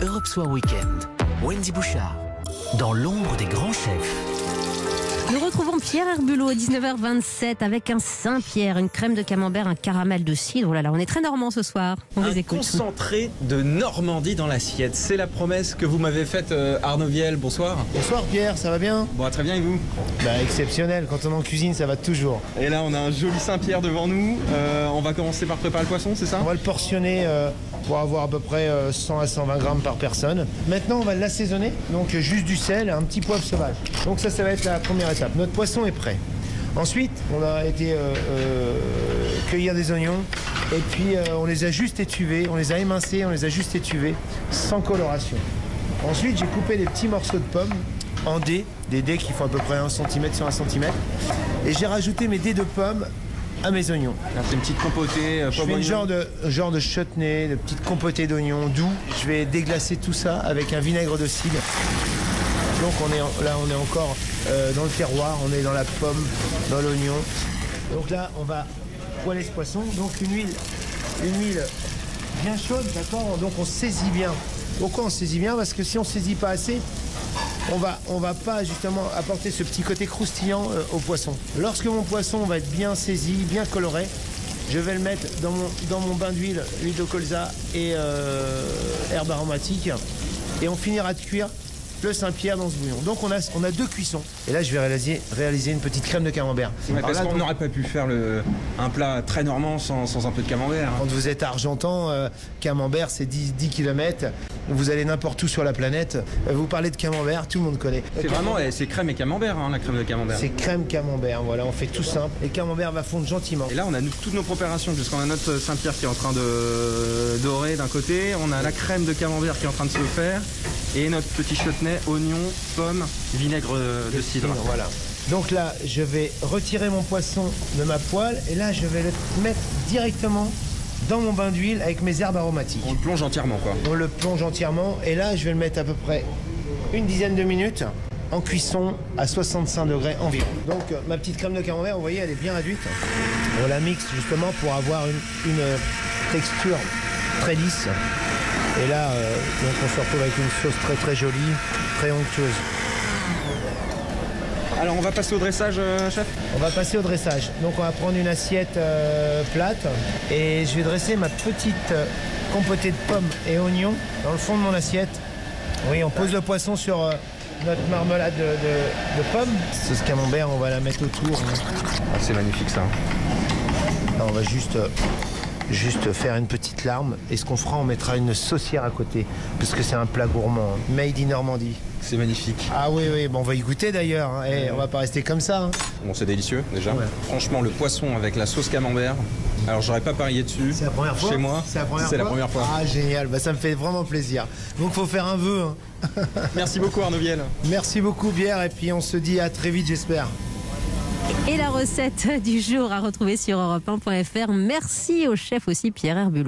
Europe Soir Weekend. Wendy Bouchard. Dans l'ombre des grands chefs. Nous retrouvons Pierre Herbulot à 19h27 avec un Saint-Pierre, une crème de camembert, un caramel de cidre. Oh là là, on est très normand ce soir. On un vous écoute. concentré de Normandie dans l'assiette. C'est la promesse que vous m'avez faite, euh, Arnaud Viel. Bonsoir. Bonsoir Pierre, ça va bien? Bon, très bien, et vous? Bah exceptionnel, quand on est en cuisine ça va toujours. Et là, on a un joli Saint-Pierre devant nous. Euh, on va commencer par préparer le poisson, c'est ça? On va le portionner euh, pour avoir à peu près euh, 100 à 120 grammes par personne. Maintenant on va l'assaisonner, donc euh, juste du sel et un petit poivre sauvage. Donc ça, ça va être la première étape. Notre poisson est prêt. Ensuite, on a été euh, euh, cueillir des oignons et puis euh, on les a juste étuvés, on les a émincés, on les a juste étuvés sans coloration. Ensuite, j'ai coupé des petits morceaux de pommes en dés, des dés qui font à peu près 1 cm sur 1 cm. Et j'ai rajouté mes dés de pommes à mes oignons. Alors, C'est une petite compotée, euh, Je pomme fais une genre de, genre de chutney, de petite compotée d'oignons doux. Je vais déglacer tout ça avec un vinaigre de cidre. Donc on est là, on est encore euh, dans le terroir, on est dans la pomme, dans l'oignon. Donc là, on va poêler ce poisson. Donc une huile, une huile bien chaude, d'accord Donc on saisit bien. Pourquoi on saisit bien? Parce que si on saisit pas assez, on va, on va pas justement apporter ce petit côté croustillant euh, au poisson. Lorsque mon poisson va être bien saisi, bien coloré, je vais le mettre dans mon, dans mon bain d'huile, huile de colza et euh, herbes aromatiques. Et on finira de cuire le Saint-Pierre dans ce bouillon. Donc on a, on a deux cuissons. Et là, je vais réaliser, réaliser une petite crème de camembert. Ouais, parce qu'on n'aurait pas pu faire le, un plat très normand sans, sans un peu de camembert. hein. Quand vous êtes argentan, euh, camembert, c'est 10, 10 km. Vous allez n'importe où sur la planète. euh, Vous parlez de camembert, tout le monde connaît. C'est vraiment, eh, c'est crème et camembert, hein, la crème de camembert. C'est crème camembert, voilà, on fait tout simple. Et camembert va fondre gentiment. Et là, on a nous- toutes nos préparations, puisqu'on a notre Saint-Pierre qui est en train de dorer d'un côté, on a la crème de camembert qui est en train de se faire, et notre petit chutney, oignon, pomme, vinaigre de cidre. Voilà. Donc là, je vais retirer mon poisson de ma poêle et là, je vais le mettre directement dans mon bain d'huile avec mes herbes aromatiques. On le plonge entièrement, quoi. On le plonge entièrement et là, je vais le mettre à peu près une dizaine de minutes en cuisson à 65 degrés environ. Donc euh, ma petite crème de camembert, vous voyez, elle est bien réduite. On la mixe justement pour avoir une, une, euh, texture très lisse. Et là, euh, donc on se retrouve avec une sauce très très jolie, très onctueuse. Alors, on va passer au dressage, euh, chef? On va passer au dressage. Donc on va prendre une assiette euh, plate et je vais dresser ma petite compotée de pommes et oignons dans le fond de mon assiette. Oui, on pose le poisson sur notre marmelade de, de- de pommes. Sauce camembert, on va la mettre autour. Ah, C'est magnifique, ça. Là, on va juste, juste faire une petite larme. Et ce qu'on fera, on mettra une saucière à côté? Parce que c'est un plat gourmand. hein. Made in Normandie. C'est magnifique. Ah oui, oui, bon, on va y goûter d'ailleurs. hein. Eh, on va pas rester comme ça. hein. Bon, c'est délicieux, déjà. Ouais. Franchement, le poisson avec la sauce camembert, alors j'aurais pas parié dessus. C'est la première fois Chez moi, C'est la première c'est fois la première fois. Ah, génial. Bah, ça me fait vraiment plaisir. Donc, faut faire un vœu. hein. Merci beaucoup, Arnaud Viel. Merci beaucoup, Pierre. Et puis, on se dit à très vite, j'espère. Et la recette du jour à retrouver sur europe1.fr. Merci au chef aussi Pierre Herbulot.